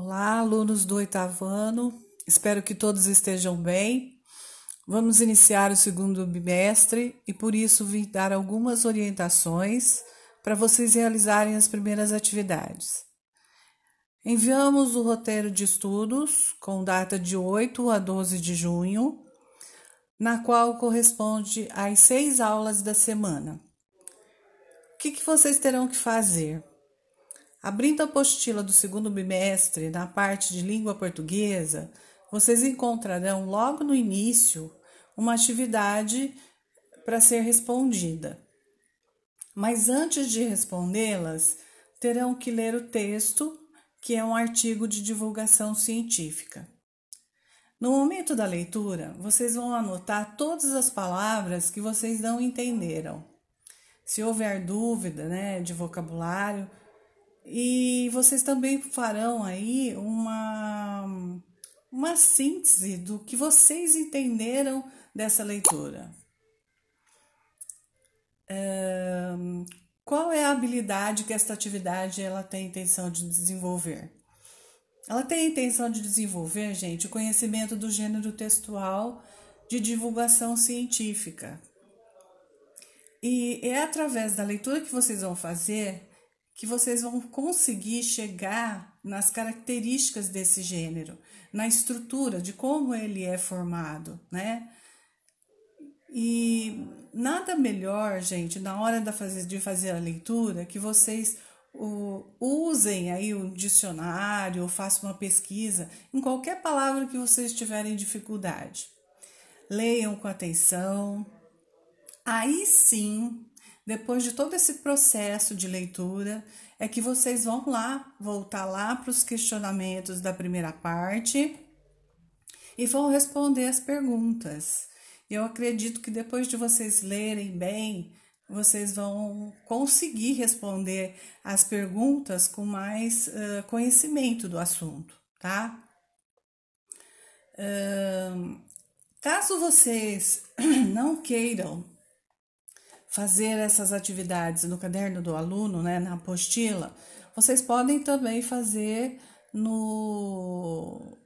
Olá, alunos do oitavo ano, espero que todos estejam bem. Vamos iniciar o segundo bimestre e por isso vim dar algumas orientações para vocês realizarem as primeiras atividades. Enviamos o roteiro de estudos com data de 8 a 12 de junho, na qual corresponde às seis aulas da semana. O que, que vocês terão que fazer? Abrindo a apostila do segundo bimestre, na parte de língua portuguesa, vocês encontrarão logo no início uma atividade para ser respondida. Mas antes de respondê-las, terão que ler o texto, que é um artigo de divulgação científica. No momento da leitura, vocês vão anotar todas as palavras que vocês não entenderam. Se houver dúvida né, de vocabulário, e vocês também farão aí uma, uma síntese do que vocês entenderam dessa leitura. Qual é a habilidade que esta atividade ela tem intenção de desenvolver? Ela tem a intenção de desenvolver, gente, o conhecimento do gênero textual de divulgação científica. E é através da leitura que vocês vão fazer que vocês vão conseguir chegar nas características desse gênero, na estrutura de como ele é formado, né? E nada melhor, gente, na hora de fazer a leitura, que vocês usem aí o dicionário ou façam uma pesquisa em qualquer palavra que vocês tiverem dificuldade. Leiam com atenção. Aí sim depois de todo esse processo de leitura, é que vocês vão lá, voltar lá para os questionamentos da primeira parte e vão responder as perguntas. Eu acredito que depois de vocês lerem bem, vocês vão conseguir responder as perguntas com mais uh, conhecimento do assunto, tá? Uh, caso vocês não queiram fazer essas atividades no caderno do aluno, né, na apostila, vocês podem também fazer no,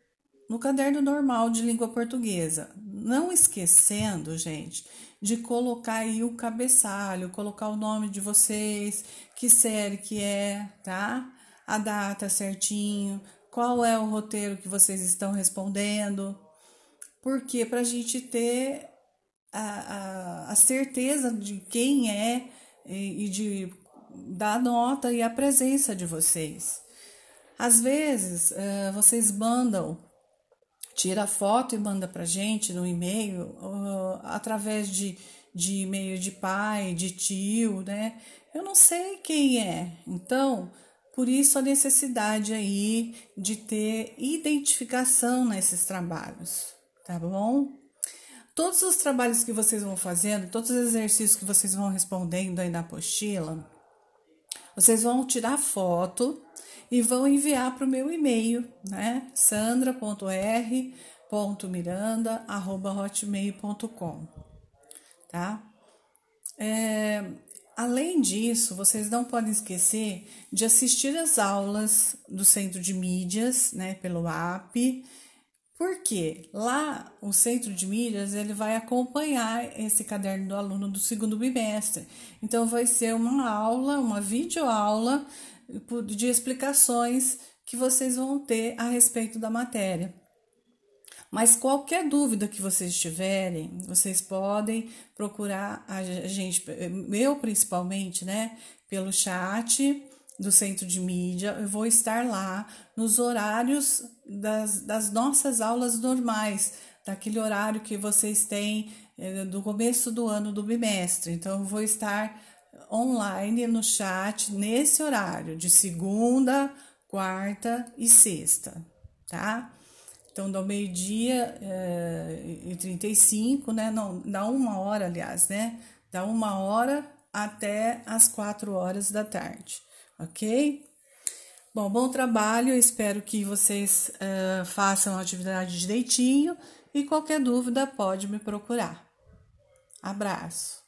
no caderno normal de língua portuguesa. Não esquecendo, gente, de colocar aí o cabeçalho, colocar o nome de vocês, que série que é, tá? A data certinho, qual é o roteiro que vocês estão respondendo. Porque para a gente ter a, a, a certeza de quem é e, e de dar nota e a presença de vocês. Às vezes, uh, vocês mandam, tira foto e manda para gente no e-mail, uh, através de, de e-mail de pai, de tio, né? Eu não sei quem é. Então, por isso a necessidade aí de ter identificação nesses trabalhos, tá bom? Todos os trabalhos que vocês vão fazendo, todos os exercícios que vocês vão respondendo aí na apostila, vocês vão tirar foto e vão enviar para o meu e-mail, né? sandra.r.miranda.hotmail.com, tá? É, além disso, vocês não podem esquecer de assistir as aulas do Centro de Mídias, né, pelo app, porque lá o centro de mídias ele vai acompanhar esse caderno do aluno do segundo bimestre. Então vai ser uma aula, uma videoaula de explicações que vocês vão ter a respeito da matéria. Mas qualquer dúvida que vocês tiverem, vocês podem procurar a gente, eu principalmente, né, pelo chat do centro de mídia, eu vou estar lá nos horários das, das nossas aulas normais, daquele horário que vocês têm eh, do começo do ano do bimestre. Então, eu vou estar online no chat nesse horário, de segunda, quarta e sexta, tá? Então, do meio-dia eh, e 35, né? Não, dá uma hora, aliás, né? Dá uma hora até as quatro horas da tarde ok? Bom, bom trabalho, espero que vocês uh, façam a atividade direitinho e qualquer dúvida pode me procurar. Abraço!